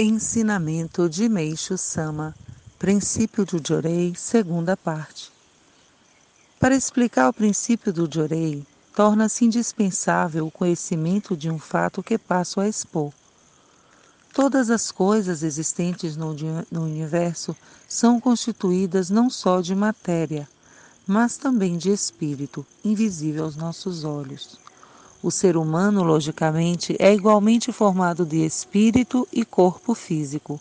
Ensinamento de Meixo Sama, Princípio do Jorei, segunda parte. Para explicar o princípio do Jorei, torna-se indispensável o conhecimento de um fato que passo a expor. Todas as coisas existentes no, no universo são constituídas não só de matéria, mas também de espírito, invisível aos nossos olhos. O ser humano, logicamente, é igualmente formado de espírito e corpo físico.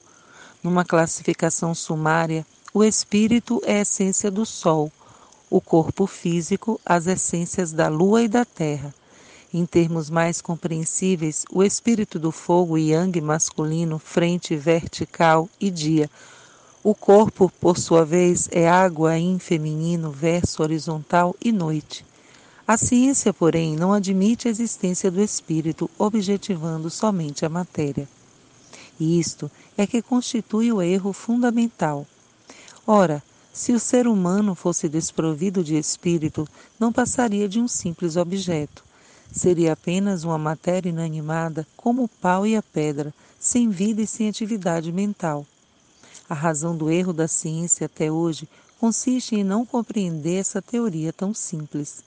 Numa classificação sumária, o espírito é a essência do Sol, o corpo físico, as essências da Lua e da Terra. Em termos mais compreensíveis, o espírito do fogo yang masculino, frente vertical e dia. O corpo, por sua vez, é água yin feminino, verso horizontal e noite. A ciência, porém, não admite a existência do espírito, objetivando somente a matéria. E isto é que constitui o erro fundamental. Ora, se o ser humano fosse desprovido de espírito, não passaria de um simples objeto. Seria apenas uma matéria inanimada, como o pau e a pedra, sem vida e sem atividade mental. A razão do erro da ciência até hoje consiste em não compreender essa teoria tão simples.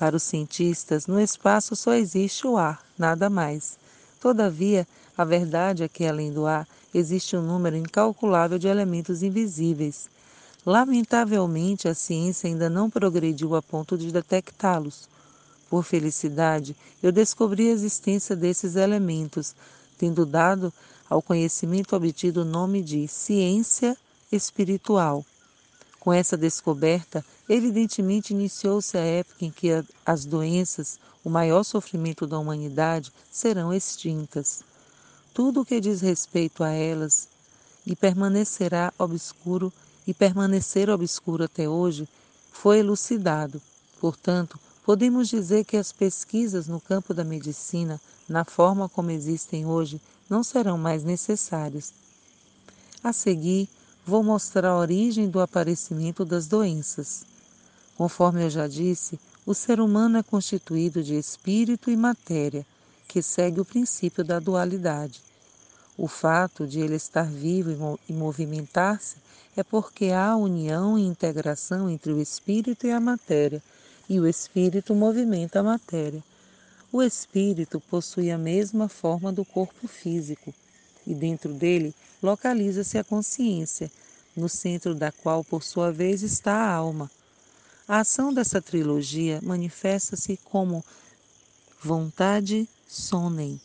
Para os cientistas, no espaço só existe o ar, nada mais. Todavia, a verdade é que, além do ar, existe um número incalculável de elementos invisíveis. Lamentavelmente, a ciência ainda não progrediu a ponto de detectá-los. Por felicidade, eu descobri a existência desses elementos, tendo dado ao conhecimento obtido o nome de ciência espiritual. Com essa descoberta, evidentemente iniciou-se a época em que as doenças, o maior sofrimento da humanidade, serão extintas. Tudo o que diz respeito a elas e permanecerá obscuro e permanecer obscuro até hoje foi elucidado. Portanto, podemos dizer que as pesquisas no campo da medicina, na forma como existem hoje, não serão mais necessárias. A seguir, vou mostrar a origem do aparecimento das doenças. Conforme eu já disse, o ser humano é constituído de espírito e matéria, que segue o princípio da dualidade. O fato de ele estar vivo e movimentar-se é porque há união e integração entre o espírito e a matéria, e o espírito movimenta a matéria. O espírito possui a mesma forma do corpo físico, e dentro dele localiza-se a consciência, no centro da qual, por sua vez, está a alma. A ação dessa trilogia manifesta-se como vontade sonem.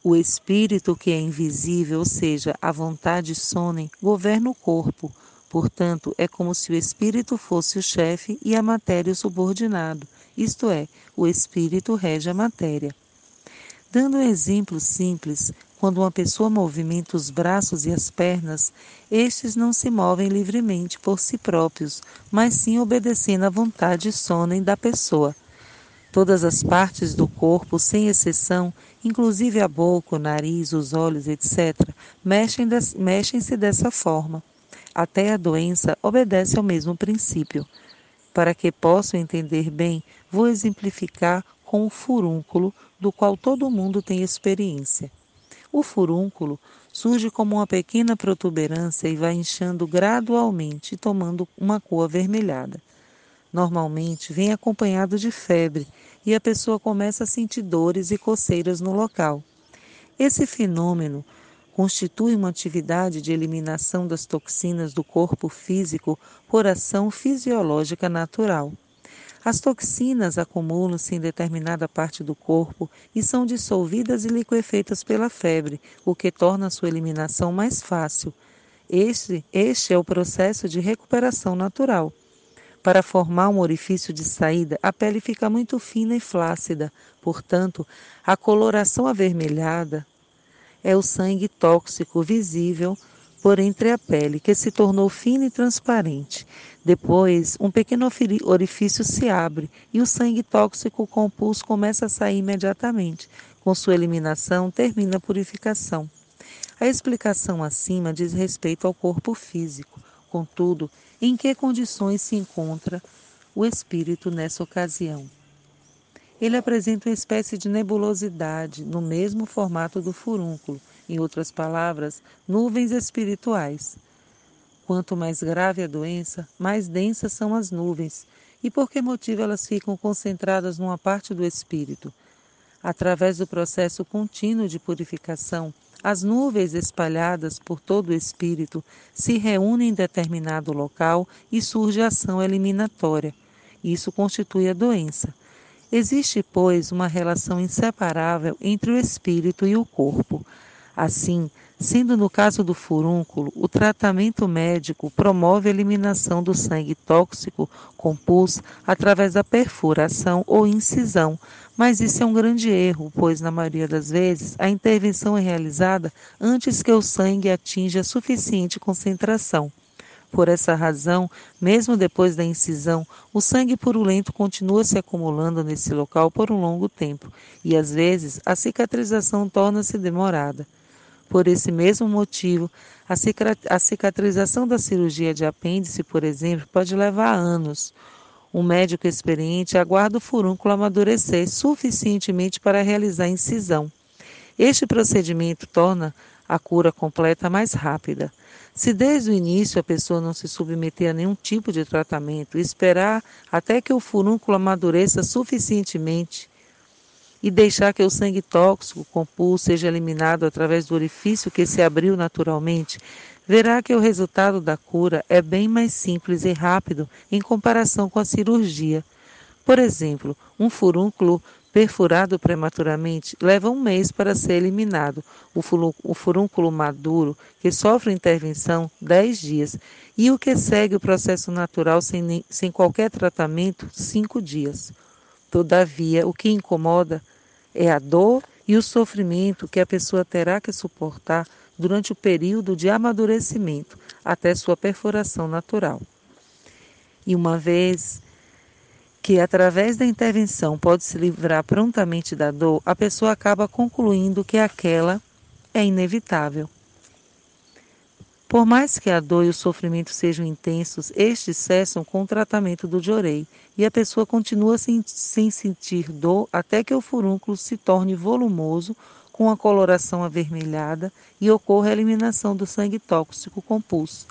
O espírito que é invisível, ou seja, a vontade sonem, governa o corpo. Portanto, é como se o espírito fosse o chefe e a matéria o subordinado, isto é, o espírito rege a matéria. Dando um exemplo simples, quando uma pessoa movimenta os braços e as pernas, estes não se movem livremente por si próprios, mas sim obedecendo à vontade sônem da pessoa. Todas as partes do corpo, sem exceção, inclusive a boca, o nariz, os olhos, etc., mexem-se mexem dessa forma. Até a doença obedece ao mesmo princípio. Para que possam entender bem, vou exemplificar com o furúnculo, do qual todo mundo tem experiência. O furúnculo surge como uma pequena protuberância e vai inchando gradualmente, tomando uma cor avermelhada. Normalmente vem acompanhado de febre e a pessoa começa a sentir dores e coceiras no local. Esse fenômeno constitui uma atividade de eliminação das toxinas do corpo físico por ação fisiológica natural. As toxinas acumulam-se em determinada parte do corpo e são dissolvidas e liquefeitas pela febre, o que torna sua eliminação mais fácil. Este, este é o processo de recuperação natural. Para formar um orifício de saída, a pele fica muito fina e flácida, portanto, a coloração avermelhada é o sangue tóxico visível por entre a pele, que se tornou fina e transparente. Depois, um pequeno orifício se abre e o sangue tóxico compulso começa a sair imediatamente. Com sua eliminação, termina a purificação. A explicação acima diz respeito ao corpo físico. Contudo, em que condições se encontra o espírito nessa ocasião? Ele apresenta uma espécie de nebulosidade no mesmo formato do furúnculo, em outras palavras, nuvens espirituais. Quanto mais grave a doença, mais densas são as nuvens. E por que motivo elas ficam concentradas numa parte do espírito? Através do processo contínuo de purificação, as nuvens espalhadas por todo o espírito se reúnem em determinado local e surge ação eliminatória. Isso constitui a doença. Existe, pois, uma relação inseparável entre o espírito e o corpo. Assim, sendo no caso do furúnculo, o tratamento médico promove a eliminação do sangue tóxico com pus através da perfuração ou incisão, mas isso é um grande erro, pois na maioria das vezes a intervenção é realizada antes que o sangue atinja suficiente concentração. Por essa razão, mesmo depois da incisão, o sangue purulento continua se acumulando nesse local por um longo tempo e às vezes a cicatrização torna-se demorada. Por esse mesmo motivo, a cicatrização da cirurgia de apêndice, por exemplo, pode levar anos. Um médico experiente aguarda o furúnculo amadurecer suficientemente para realizar a incisão. Este procedimento torna a cura completa mais rápida. Se desde o início a pessoa não se submeter a nenhum tipo de tratamento esperar até que o furúnculo amadureça suficientemente, e deixar que o sangue tóxico compulso seja eliminado através do orifício que se abriu naturalmente, verá que o resultado da cura é bem mais simples e rápido em comparação com a cirurgia. Por exemplo, um furúnculo perfurado prematuramente leva um mês para ser eliminado, o furúnculo maduro, que sofre intervenção, dez dias, e o que segue o processo natural sem, sem qualquer tratamento, cinco dias. Todavia, o que incomoda é a dor e o sofrimento que a pessoa terá que suportar durante o período de amadurecimento até sua perfuração natural. E uma vez que através da intervenção pode se livrar prontamente da dor, a pessoa acaba concluindo que aquela é inevitável. Por mais que a dor e o sofrimento sejam intensos, estes cessam com o tratamento do jorei e a pessoa continua sem, sem sentir dor até que o furúnculo se torne volumoso, com a coloração avermelhada e ocorra a eliminação do sangue tóxico com pus.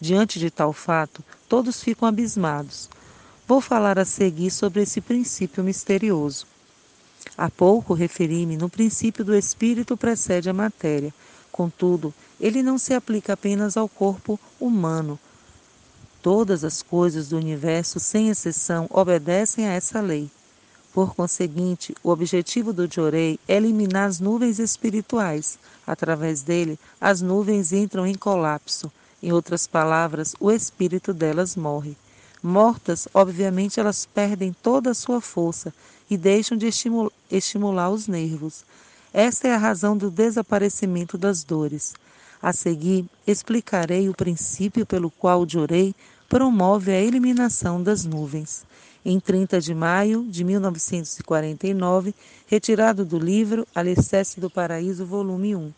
Diante de tal fato, todos ficam abismados. Vou falar a seguir sobre esse princípio misterioso. Há pouco referi-me no princípio do espírito precede a matéria. Contudo, ele não se aplica apenas ao corpo humano. Todas as coisas do universo, sem exceção, obedecem a essa lei. Por conseguinte, o objetivo do Jorei é eliminar as nuvens espirituais. Através dele, as nuvens entram em colapso. Em outras palavras, o espírito delas morre. Mortas, obviamente, elas perdem toda a sua força e deixam de estimular os nervos. Esta é a razão do desaparecimento das dores. A seguir, explicarei o princípio pelo qual o Jorei promove a eliminação das nuvens. Em 30 de maio de 1949, retirado do livro Alicerce do Paraíso, volume 1.